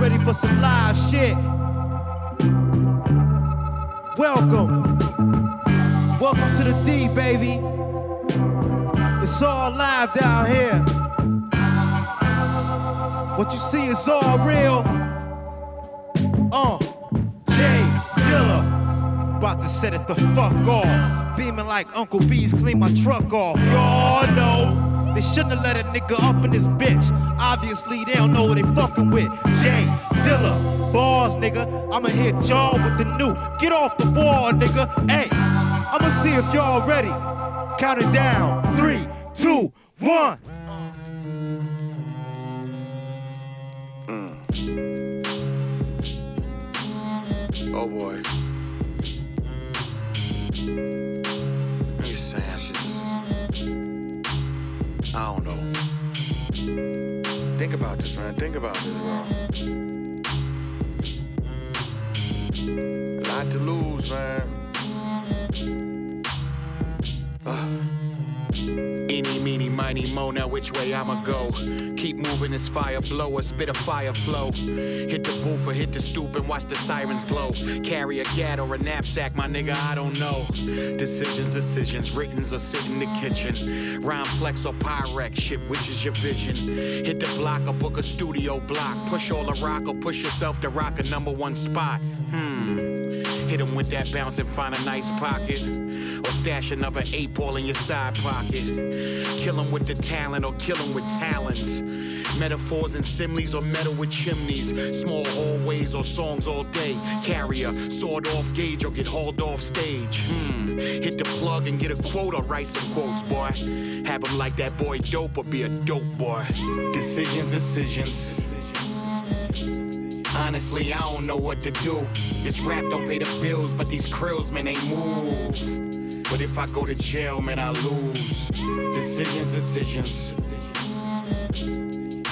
ready for some live shit? Welcome. Welcome to the D, baby. It's all live down here. What you see is all real. Uh, J Dilla. About to set it the fuck off. Beaming like Uncle B's clean my truck off. Y'all know. They shouldn't have let a nigga up in this bitch. Obviously, they don't know what they fucking with. J Dilla, bars, nigga. I'ma hit y'all with the new. Get off the wall, nigga. Hey, I'ma see if y'all ready. Count it down. Three, two, one. Mm. Oh boy. I don't know. Think about this, man. Think about this, bro. A lot to lose, man. Uh. Eeny, meeny, miny, mo, now which way I'ma go? Keep moving this fire blower, spit a fire flow. Hit the booth or hit the stoop and watch the sirens glow. Carry a gat or a knapsack, my nigga, I don't know. Decisions, decisions, writtens or sit in the kitchen. Rhyme flex or Pyrex, shit, which is your vision? Hit the block or book a studio block. Push all the rock or push yourself to rock a number one spot. Hmm. Hit him with that bounce and find a nice pocket. Or stash another eight ball in your side pocket. Kill him with the talent or kill him with talents. Metaphors and similes or metal with chimneys. Small hallways or songs all day. Carrier, sword off gauge or get hauled off stage. Hmm. Hit the plug and get a quote or write some quotes, boy. Have him like that boy dope or be a dope boy. Decisions, decisions. Honestly, I don't know what to do. This rap don't pay the bills, but these krills, man, they move. But if I go to jail, man, I lose. Decisions, decisions.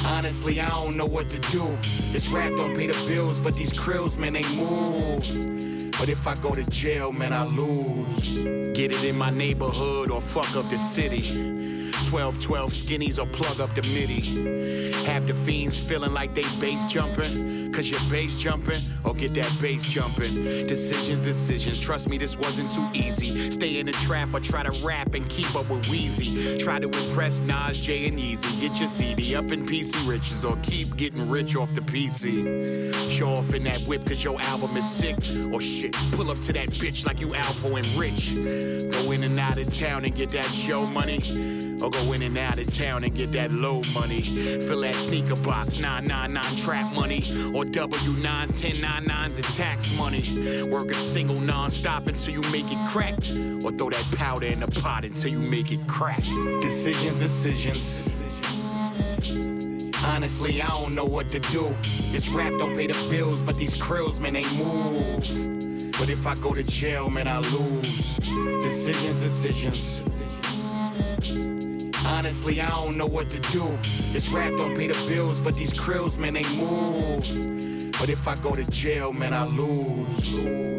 Honestly, I don't know what to do. This rap don't pay the bills, but these krills, man, they move. But if I go to jail, man, I lose. Get it in my neighborhood or fuck up the city. 12 12 skinnies or plug up the MIDI. Have the fiends feeling like they bass jumping. Cause you're bass jumping or get that bass jumping. Decisions, decisions. Trust me, this wasn't too easy. Stay in the trap or try to rap and keep up with Weezy. Try to impress Nas, Jay, and Yeezy. Get your CD up in PC riches or keep getting rich off the PC. Show off in that whip cause your album is sick. Or shit, pull up to that bitch like you Alpo and Rich. Go in and out of town and get that show money. Or go in and out of town and get that low money. Fill that sneaker box, 999 trap money. Or W9s, 1099s and tax money. Work a single non-stop until you make it crack. Or throw that powder in the pot until you make it crack. Decisions, decisions. Honestly, I don't know what to do. This rap don't pay the bills, but these krills, man, they move. But if I go to jail, man, I lose. Decisions, decisions. Honestly, I don't know what to do. This rap don't pay the bills, but these krills, man, they move. But if I go to jail, man, I lose.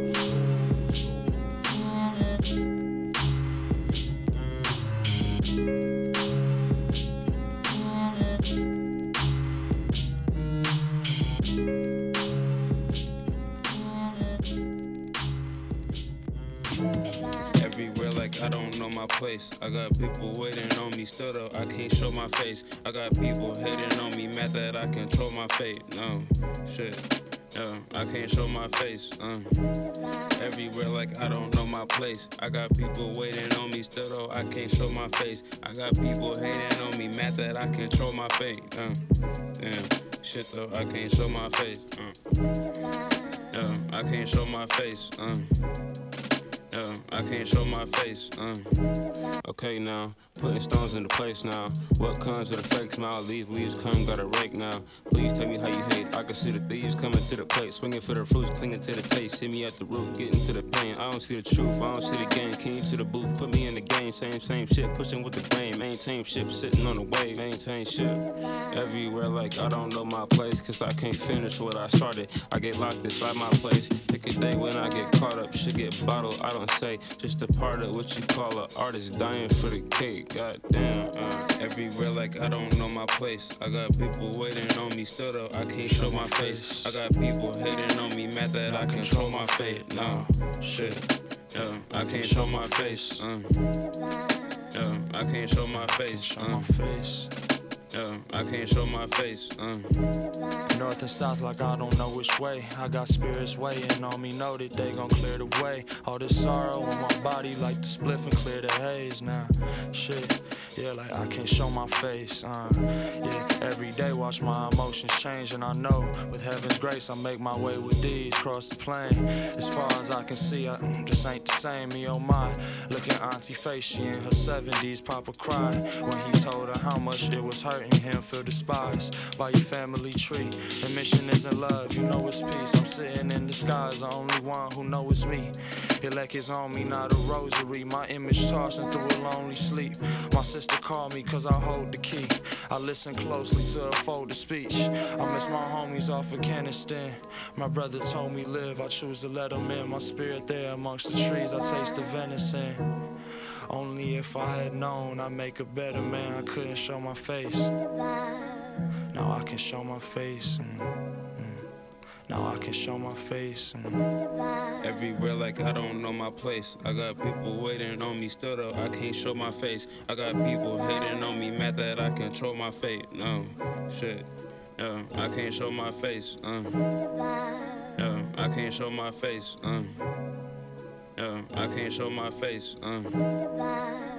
Everywhere like I don't know my place. I got people waiting on me, still though I can't show my face. I got people hating on me, mad that I control my fate. No, shit. Yeah, I can't show my face. Uh. Everywhere like I don't know my place. I got people waiting on me, still though I can't show my face. I got people hating on me, mad that I control my fate. Uh. Damn, shit though, I can't show my face. Uh. Yeah, I can't show my face. Uh. I can't show my face. Uh. Okay now, putting stones into place now. What comes with a fake smile? These leaves come, got a rake now. Please tell me how you hate. I can see the thieves coming to the plate, swinging for the fruits, clinging to the taste. See me at the root, getting to the pain. I don't see the truth, I don't see the game. King to the booth, put me in the game. Same, same shit, pushing with the grain. Maintain ship, sitting on the wave. Maintain shit. Everywhere like I don't know my place, cause I can't finish what I started. I get locked inside my place. Pick a day when I get caught up, shit get bottled. I don't say just a part of what you call an artist dying for the cake. Goddamn. Uh, everywhere like I don't know my place. I got people waiting on me, still though I can't show my face. I got people hating on me, mad that I control my fate. Nah, shit. Yeah, I can't show my face. Uh. Yeah, I can't show my face. Uh. my face. Yeah, I can't show my face. Uh. North and south, like I don't know which way. I got spirits waiting on me, know that they gon' clear the way. All this sorrow in my body, like the spliff and clear the haze now. Shit. Yeah, like I can't show my face. Uh, yeah, every day watch my emotions change, and I know with heaven's grace I make my way with these cross the plain. As far as I can see, I mm, just ain't the same. Me oh my, look at Auntie face, she in her 70s. Papa cried when he told her how much it was hurting him. Feel despised by your family tree. The mission isn't love, you know it's peace. I'm sitting in skies, the only one who know it's me. He like his on me, not a rosary. My image tossing through a lonely sleep. My sister called me cause I hold the key. I listen closely to a folded speech. I miss my homies off of Afghanistan. My brother told me live, I choose to let them in. My spirit there amongst the trees, I taste the venison. Only if I had known I'd make a better man, I couldn't show my face. Now I can show my face. And now I can show my face. Everywhere like I don't know my place. I got people waiting on me, still though I can't show my face. I got people hating on me, mad that I control my fate. No, shit. Yeah, I can't show my face. Uh. Yeah, I can't show my face. Uh. Yeah, I can't show my face. Uh.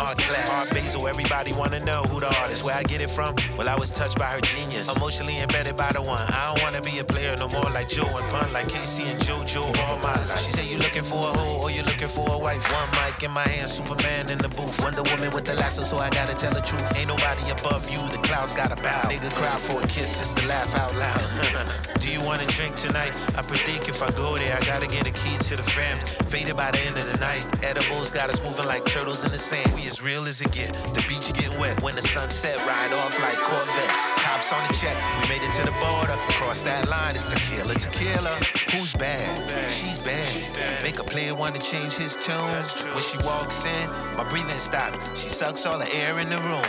Art class. Art Basel. Everybody wanna know who the artist. Where I get it from? Well, I was touched by her genius. Emotionally embedded by the one. I don't wanna be a player no more like Joe and Pun, like K-Ci and JoJo all my life. She said looking for a hoe or you looking for a wife. One mic in my hand, Superman in the booth. Wonder Woman with the lasso, so I gotta tell the truth. Ain't nobody above you. The clouds gotta bow. Nigga cry for a kiss just to laugh out loud. Do you wanna drink tonight? I predict if I go there, I gotta get a key to the fam. Faded by the end of the night. Edibles got us moving like turtles in the sand. We as real as it get. The beach getting wet when the sunset ride off like Corvettes. Cops on the check. We made it to the border. Cross that line, it's tequila, tequila. Who's bad? She's bad. Make a player want to change his tune. When she walks in, my breathing stops. She sucks all the air in the room.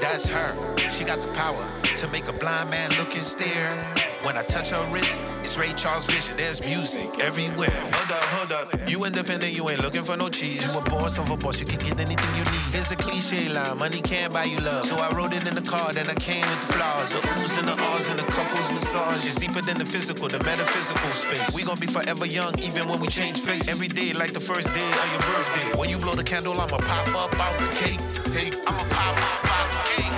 That's her. She got the power to make a blind man look and stare. When I touch her wrist, it's Ray Charles vision. There's music everywhere. Hold up, hold up. You independent, you ain't looking for no cheese. You a boss of a boss, you can get anything you need. It's a cliche line, money can't buy you love. So I wrote it in the car, then I came with the flaws. The oohs and the ahs and the couples massage. It's deeper than the physical, the metaphysical space. We gon' be forever young, even when we change face. Every day like the first day of your birthday. When you blow the candle, I'ma pop up out the cake. Hey, I'ma pop up out the cake.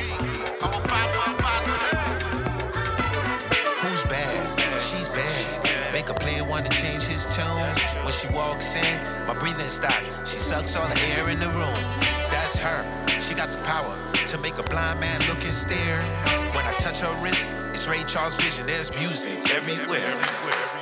She walks in, my breathing stops. She sucks all the air in the room. That's her. She got the power to make a blind man look and stare. When I touch her wrist, it's Ray Charles vision. There's music everywhere.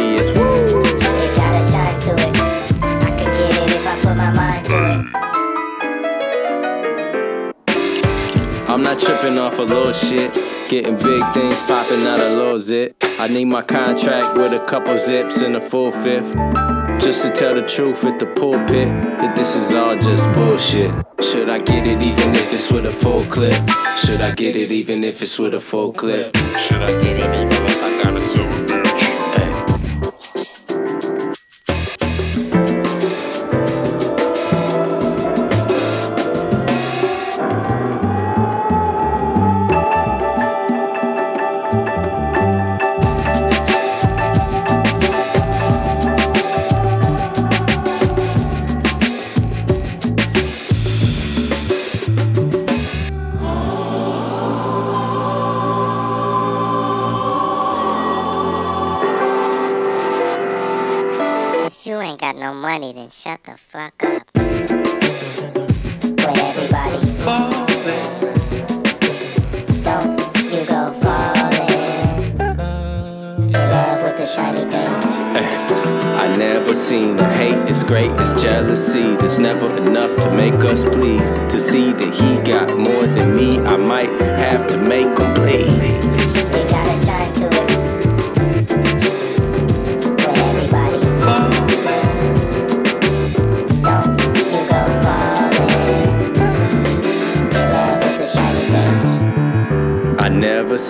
my contract with a couple zips and a full fifth. Just to tell the truth at the pulpit that this is all just bullshit. Should I get it even if it's with a full clip? Should I get it even if it's with a full clip? Should I get it even if I got a silver?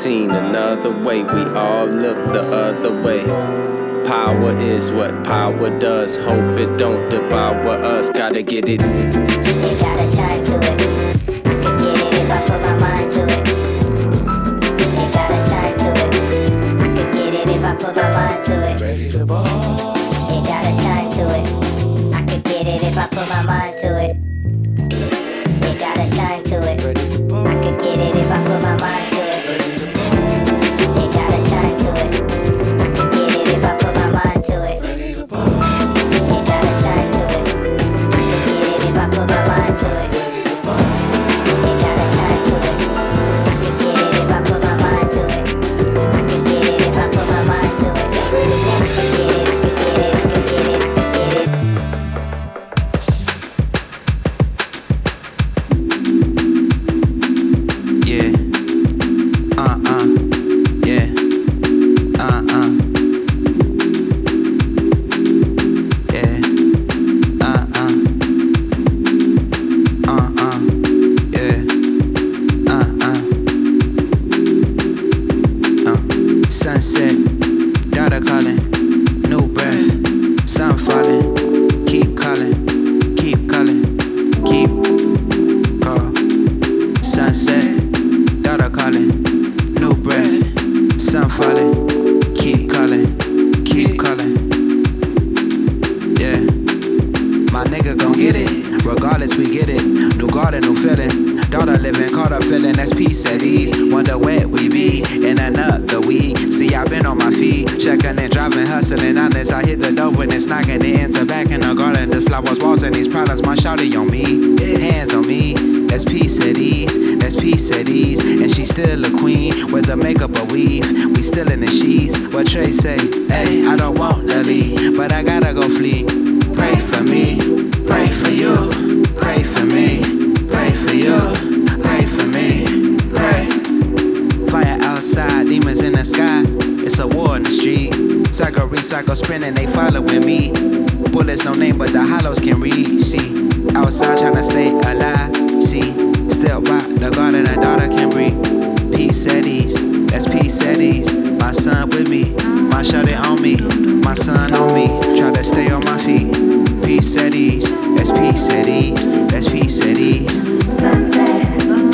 Other way. We all look the other way. Power is what power does. Hope it don't devour us. Gotta get it. It gotta shine to it. Checking and driving, hustling, honest. I hit the door when it's knocking, the enter back in the garden. The flowers, walls, and these problems, my shawty on me, hands on me. That's peace at ease, that's peace at ease. And she's still a queen with the makeup a weave. We still in the sheets. What Trey say? Hey, I don't want leave, but I gotta go flee. Pray for me, pray for you, pray for me, pray for you, pray for me, pray. Fire outside, demons in the sky. A war in the street. Cycle, recycle, spinning, they following me. Bullets, no name, but the hollows can read. See, outside trying to stay alive. See, still by the garden, a daughter can breathe. Peace at ease, that's peace at ease. My son with me, my shawty on me, my son on me. Try to stay on my feet. Peace at ease, that's peace at ease, that's peace at ease. Sunset,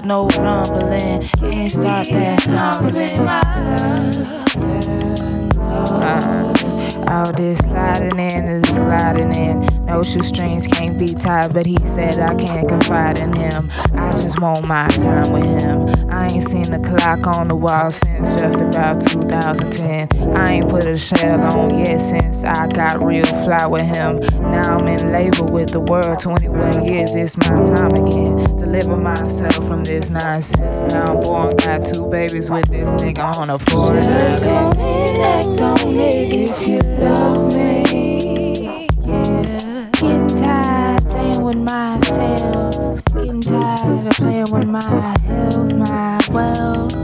Start no rumbling. Can't start that sounds with my uh, all this sliding in and sliding in. No shoestrings can't be tied, but he said I can't confide in him. I just want my time with him. I ain't seen the clock on the wall since just about 2010. I ain't put a shell on yet since I got real fly with him. Now I'm in labor with the world. 21 years, it's my time again. Deliver myself from this nonsense. Now I'm born, got two babies with this nigga on a forehead. Just go and act on it if you love me. Yeah. Getting tired playing with myself. Getting tired of playing with my health, my wealth.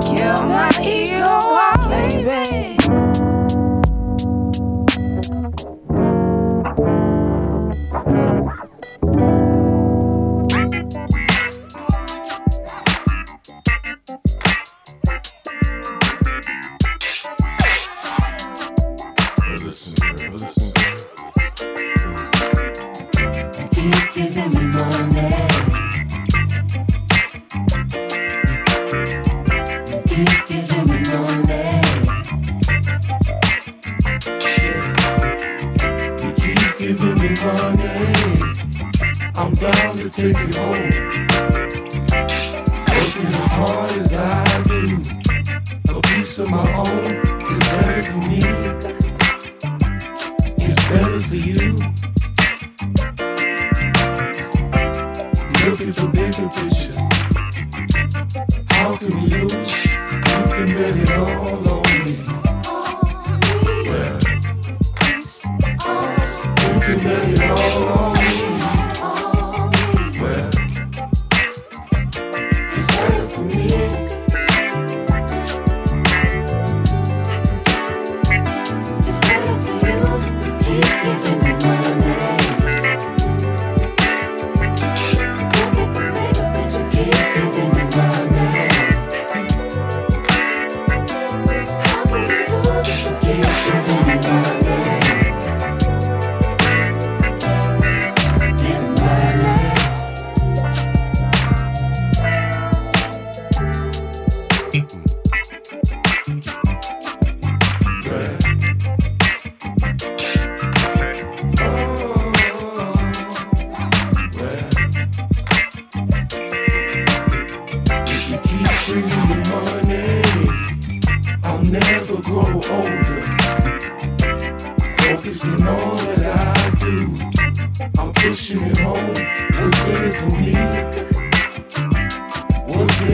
Kill my ego, oh, out, baby. keep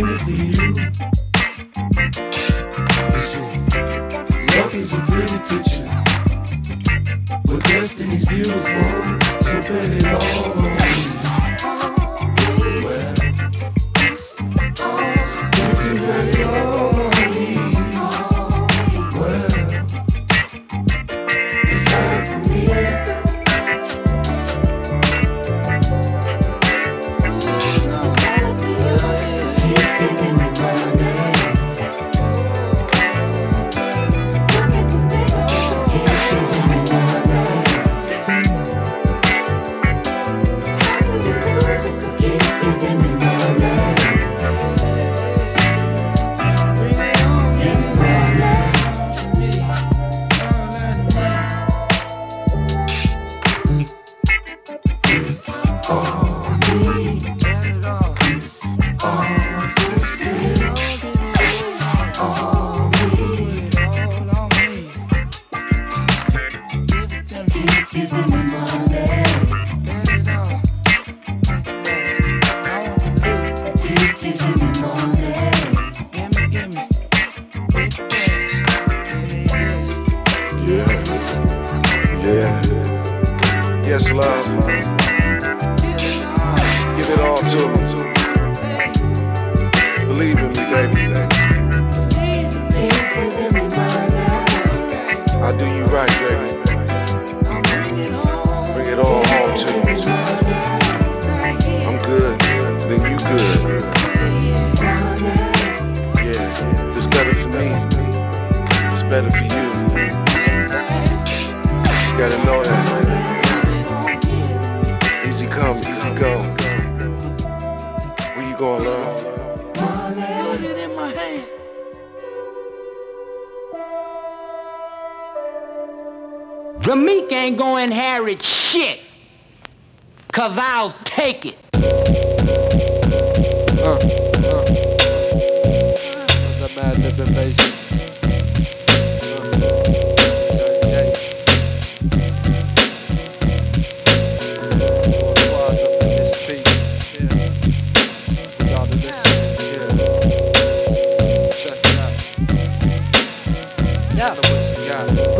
It for you? The meek ain't to inherit shit. Cause I'll take it. Uh, uh.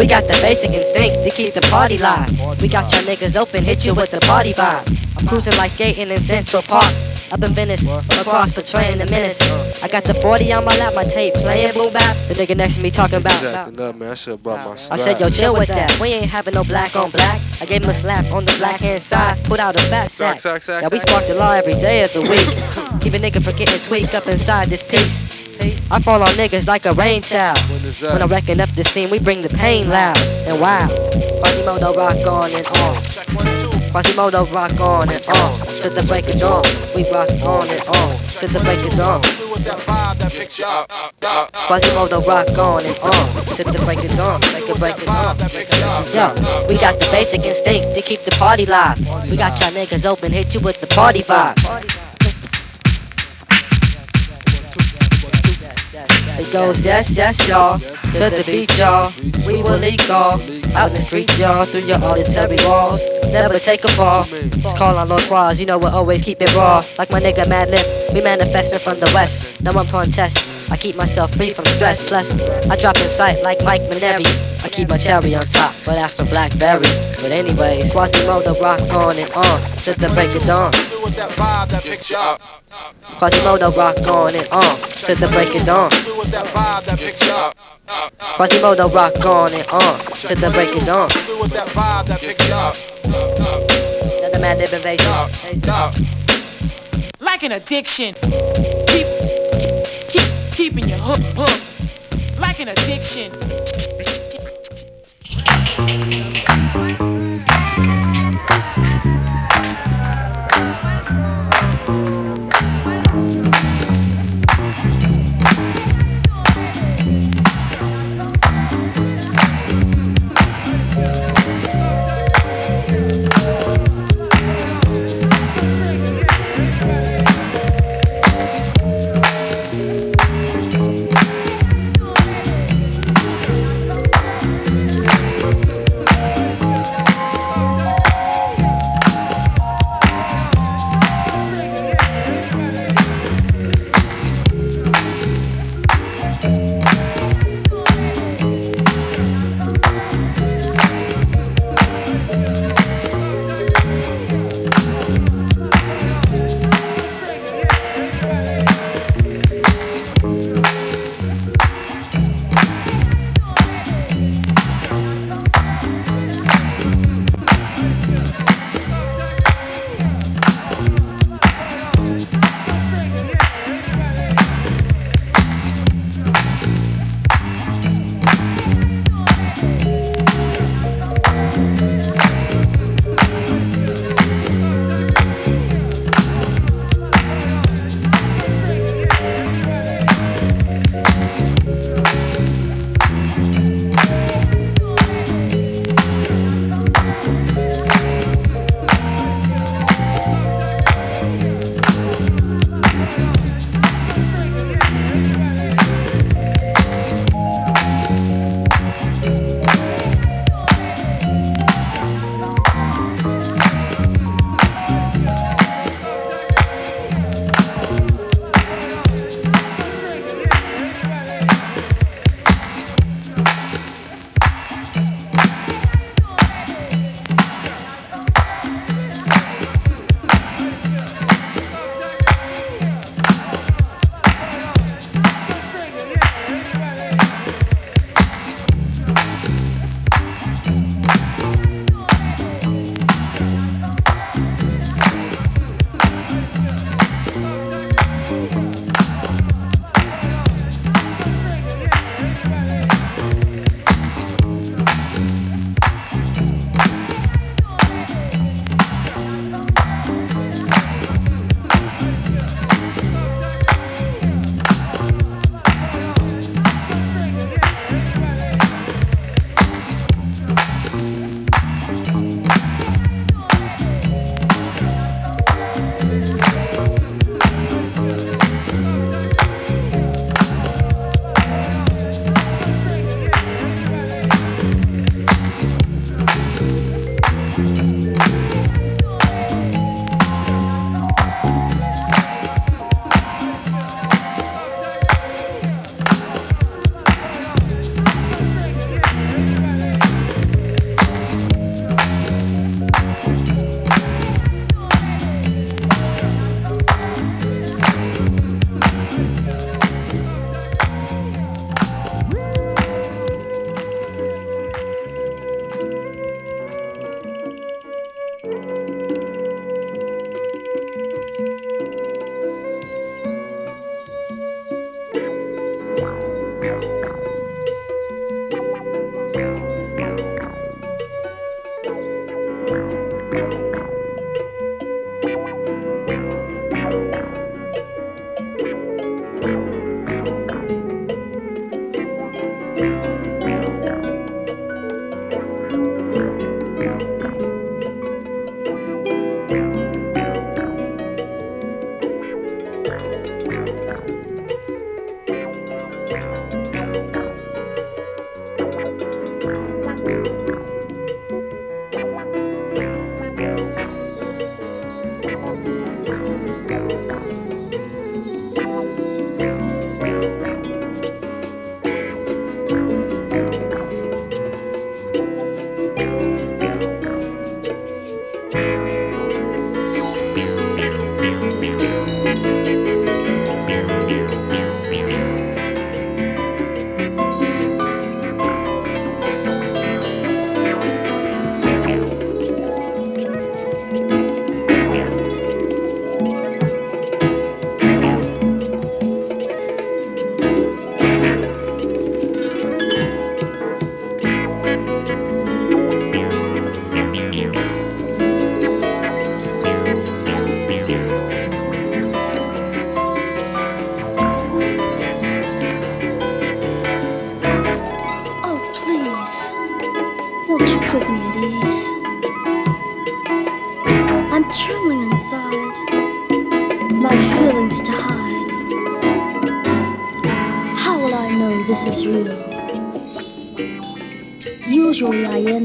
Got the basic instinct to keep the party live. We got y'all niggas open, hit you with the party vibe. I'm cruising like skating in Central Park. Up in Venice, across portraying the menace. I got the 40 on my lap, my tape playing boom bap. The nigga next to me talking about. Up, man. I should brought my I said, yo, chill with that. We ain't having no black on black. I gave him a slap on the black hand side, put out a fat sack. Yeah, we spark the law every day of the week. Keep a nigga from getting tweaked up inside this piece. I fall on niggas like a rain child. When I'm wrecking up the scene, we bring the pain loud and wild. Quasimoto rock on and on. Quasimoto rock on and on. To the break of dawn. We rock on and on. To the break of dawn. Quasimoto rock on and on. To the break of dawn. Make it break of dawn. Yo, we got the basic instinct to keep the party live. We got y'all niggas open, hit you with the party vibe. It goes yes, yes, y'all. To the beat, y'all. We will leak off. Out the streets, y'all. Through your auditory walls. Never take a fall. Just call on Lord Quas. You know we'll always keep it raw. Like my nigga Madlib. We manifesting from the west. No one contest. I keep myself free from stress. Plus, I drop in sight like Mike Maneri. I keep my cherry on top, but that's from Blackberry. But anyways, Quasimoto rock on and on to the break of dawn. Quasimoto rock on and on to the break of dawn. Quasimoto rock on and on to the break of dawn. The mad invasion. Like an addiction. Keep, keep, keeping you hook, hook. Like an addiction. An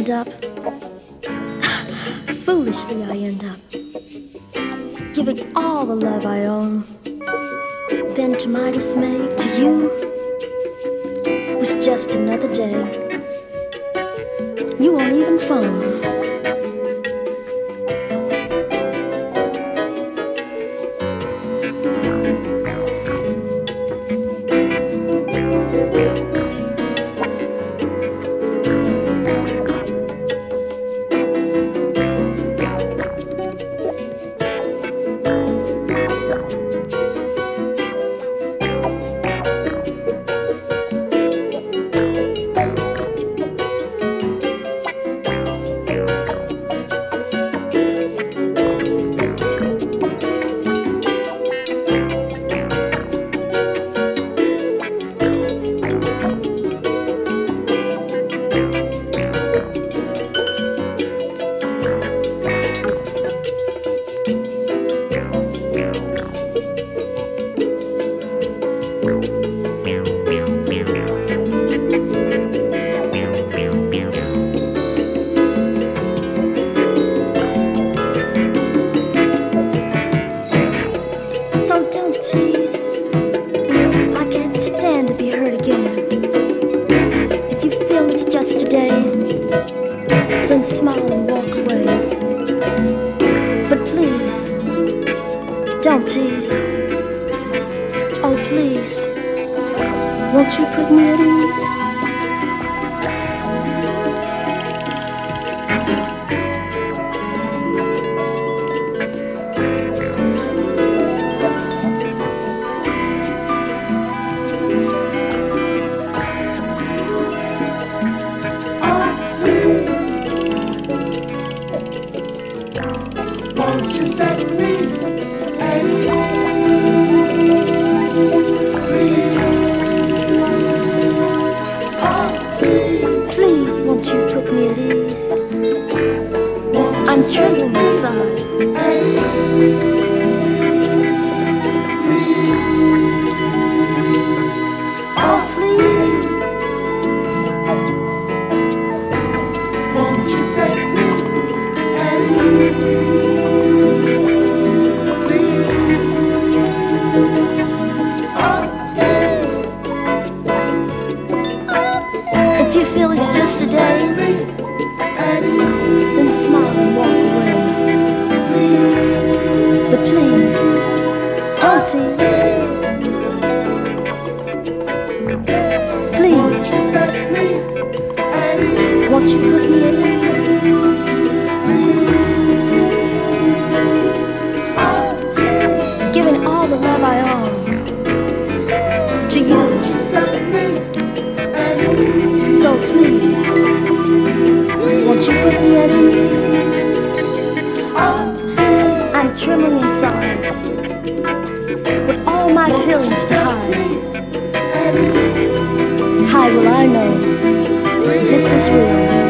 end up. Foolishly, I end up giving all the love I own. Then, to my dismay, to you was just another day. Oh, jeez. Oh, please. Won't you put me at ease? will I know this is real.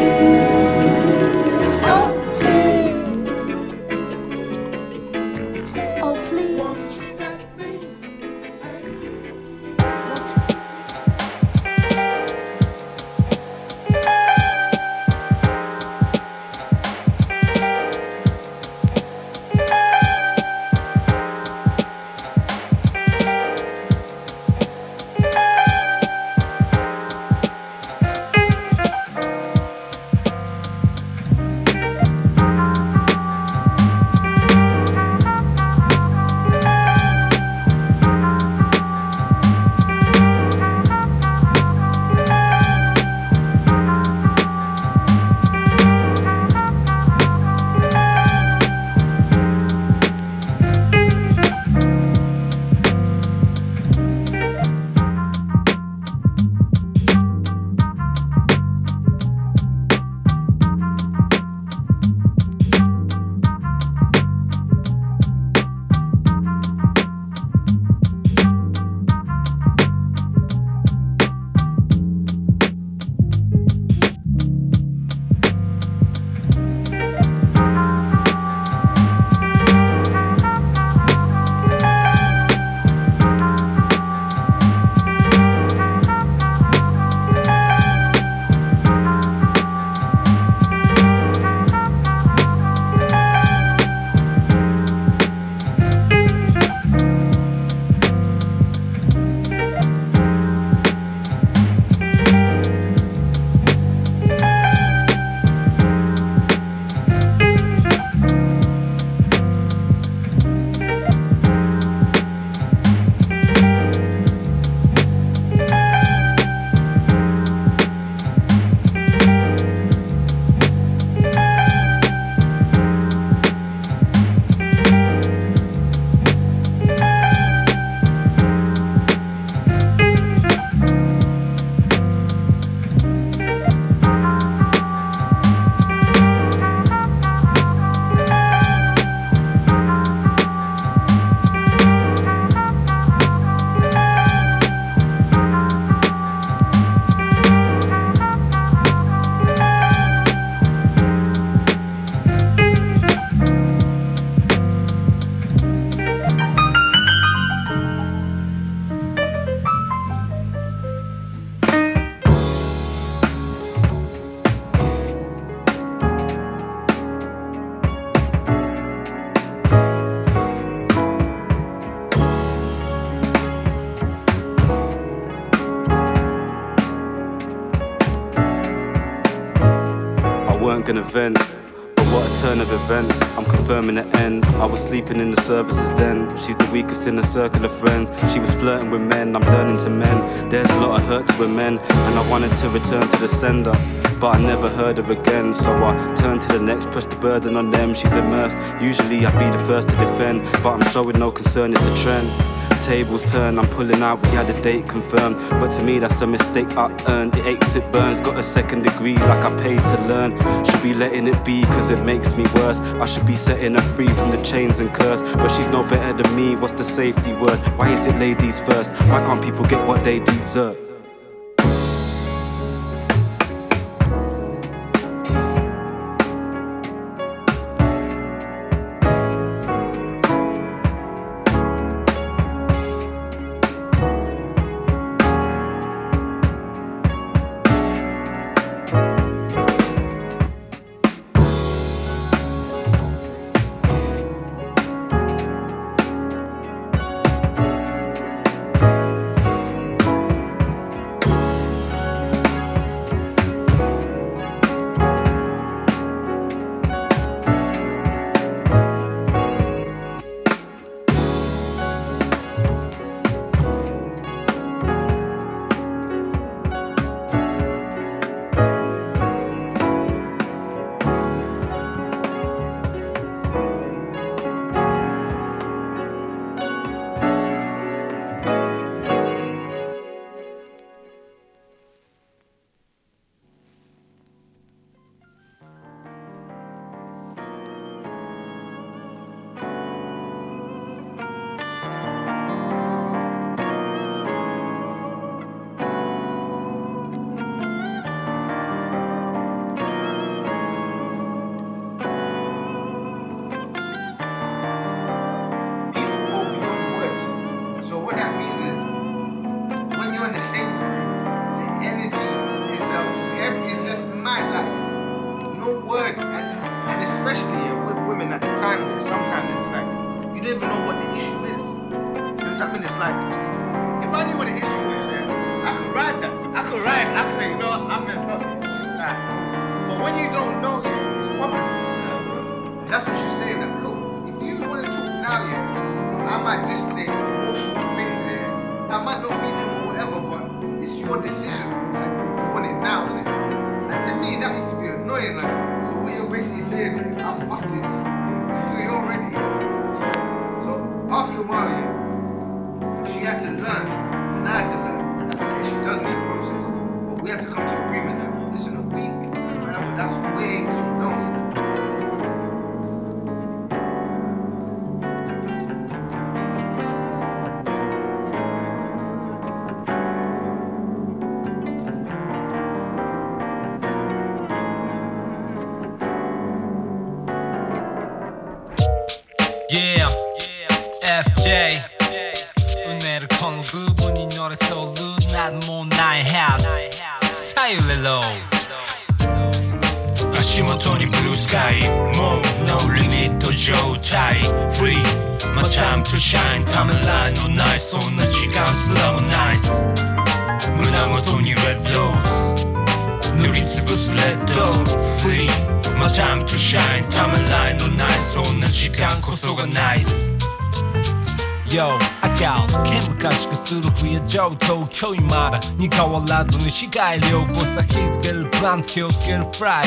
Wanted to return to the sender. But I never heard her again, so I turned to the next, pressed the burden on them. She's immersed. Usually I'd be the first to defend, but I'm showing no concern, it's a trend tables turn, I'm pulling out, we had a date confirmed. But to me, that's a mistake I earned. It aches, it burns, got a second degree like I paid to learn. Should be letting it be, cause it makes me worse. I should be setting her free from the chains and curse. But she's no better than me, what's the safety word? Why is it ladies first? Why can't people get what they deserve? 昔くする冬上東京にまだに変わらずに視界良好さ火つけるプラン気をつけるフライ。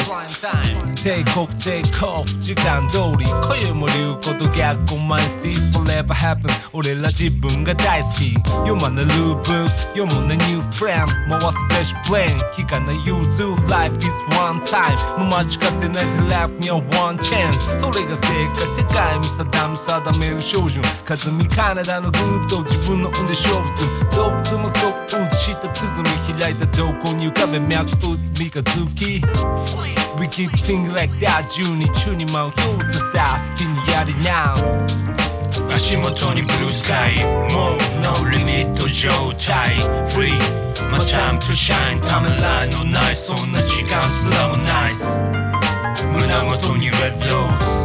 帝国テイクオフ時間通り今宵も流行と逆行マイスティーズ forever happen 俺ら自分が大好き。読まなルーブック読むなニューフレン。ド回すフレッシュプレーン。聞かない融通 Life is one time もう間違ってないぜ Life には one chance それが正解。世界見定め定める標準風見カナダのグッド。自分の運で勝負 する洞窟もそう打ちした鼓開いた瞳孔に浮かべ脈打つ三日月 We keep singing like that 12中に舞う表ささ好きにやりな足元に blue sky もう no limit 状態 free my time to shine ためらいのないそんな時間すらもナイス胸元に red rose 塗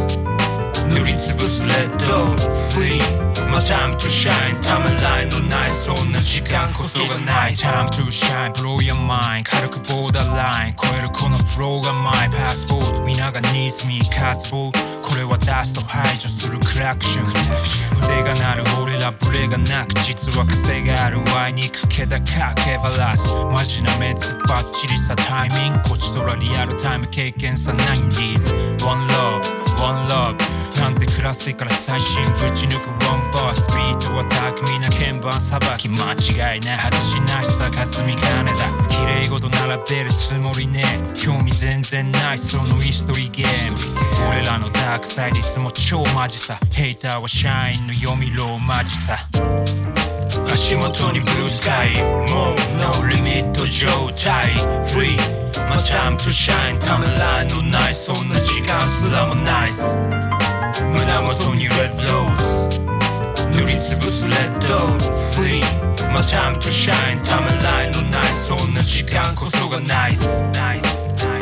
塗りつぶすレッド Free. My time to shine ためらいのないそんな時間こそがない Time to shine blow your mind. 軽くボーダーライン超えるこのフローが My passport 皆が needs me. 渇望これはダスト排除するクラクション腕が鳴る俺らブレがなく実は癖があるワイにかけたかけばらすマジなメンツバッチリさタイミングこちとらリアルタイム経験さ 90s One love One love. なんてクラスから最新ぶち抜くワンバースビートは巧みな鍵盤さばき間違いない外しなしさ霞金だ綺麗事並べるつもりね興味全然ない。そのイストリーゲーム。俺らのダークサイドいつも超マジさ。ヘイターはシャインの読みろマジさ。足元にブルースカイもう No リミット状態 Free My time to shine ためらいのないそんな時間すらもナイス胸元に Red Rose 塗りつぶすレッド Free My time to shine ためらいのないそんな時間こそがナイスナイス ス